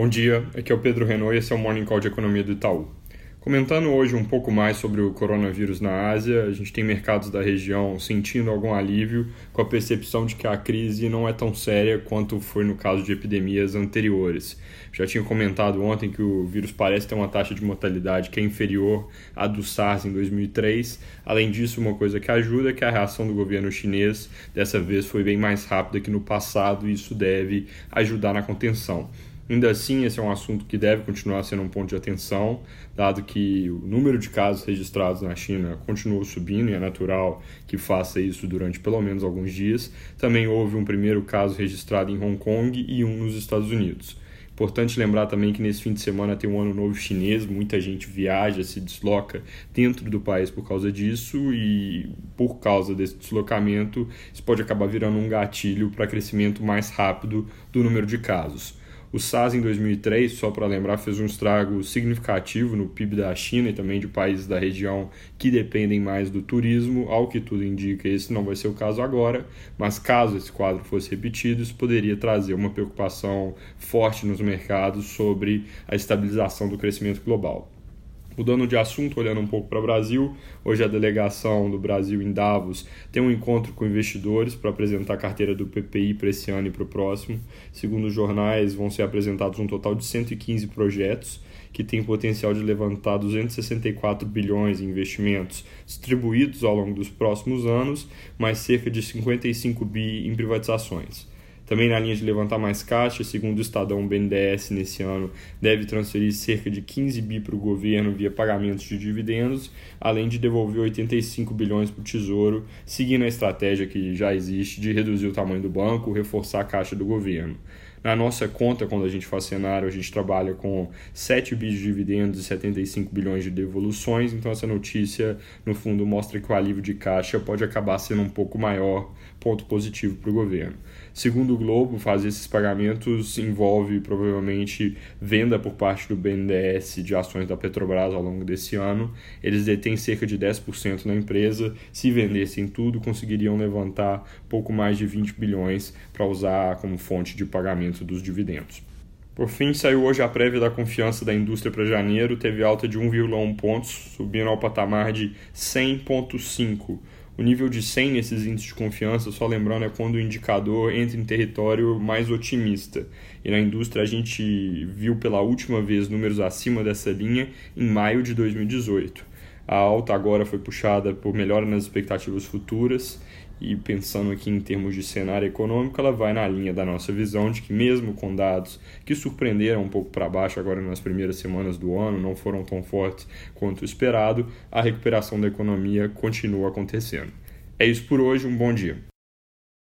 Bom dia, aqui é o Pedro Renault e esse é o Morning Call de Economia do Itaú. Comentando hoje um pouco mais sobre o coronavírus na Ásia, a gente tem mercados da região sentindo algum alívio com a percepção de que a crise não é tão séria quanto foi no caso de epidemias anteriores. Já tinha comentado ontem que o vírus parece ter uma taxa de mortalidade que é inferior à do SARS em 2003. Além disso, uma coisa que ajuda é que a reação do governo chinês dessa vez foi bem mais rápida que no passado e isso deve ajudar na contenção. Ainda assim, esse é um assunto que deve continuar sendo um ponto de atenção, dado que o número de casos registrados na China continuou subindo e é natural que faça isso durante pelo menos alguns dias. Também houve um primeiro caso registrado em Hong Kong e um nos Estados Unidos. Importante lembrar também que nesse fim de semana tem um ano novo chinês, muita gente viaja, se desloca dentro do país por causa disso e por causa desse deslocamento, isso pode acabar virando um gatilho para crescimento mais rápido do número de casos. O SARS em 2003, só para lembrar, fez um estrago significativo no PIB da China e também de países da região que dependem mais do turismo. Ao que tudo indica, esse não vai ser o caso agora, mas caso esse quadro fosse repetido, isso poderia trazer uma preocupação forte nos mercados sobre a estabilização do crescimento global. Mudando de assunto, olhando um pouco para o Brasil, hoje a delegação do Brasil em Davos tem um encontro com investidores para apresentar a carteira do PPI para esse ano e para o próximo. Segundo os jornais, vão ser apresentados um total de 115 projetos que têm potencial de levantar 264 bilhões em investimentos distribuídos ao longo dos próximos anos, mais cerca de 55 bi em privatizações. Também na linha de levantar mais caixa, segundo o Estadão, o BNDES nesse ano deve transferir cerca de 15 bi para o governo via pagamentos de dividendos, além de devolver 85 bilhões para o Tesouro, seguindo a estratégia que já existe de reduzir o tamanho do banco, reforçar a caixa do governo. Na nossa conta, quando a gente faz cenário, a gente trabalha com 7 bi de dividendos e 75 bilhões de devoluções, então essa notícia, no fundo, mostra que o alívio de caixa pode acabar sendo um pouco maior, ponto positivo para o governo. Segundo o Globo, fazer esses pagamentos envolve provavelmente venda por parte do BNDES de ações da Petrobras ao longo desse ano. Eles detêm cerca de 10% na empresa. Se vendessem tudo, conseguiriam levantar pouco mais de 20 bilhões para usar como fonte de pagamento dos dividendos. Por fim, saiu hoje a prévia da confiança da indústria para janeiro, teve alta de 1,1 pontos, subindo ao patamar de 100,5 o nível de 100 nesses índices de confiança, só lembrando, é quando o indicador entra em território mais otimista. E na indústria a gente viu pela última vez números acima dessa linha em maio de 2018. A alta agora foi puxada por melhora nas expectativas futuras e pensando aqui em termos de cenário econômico, ela vai na linha da nossa visão de que mesmo com dados que surpreenderam um pouco para baixo agora nas primeiras semanas do ano, não foram tão fortes quanto esperado, a recuperação da economia continua acontecendo. É isso por hoje, um bom dia.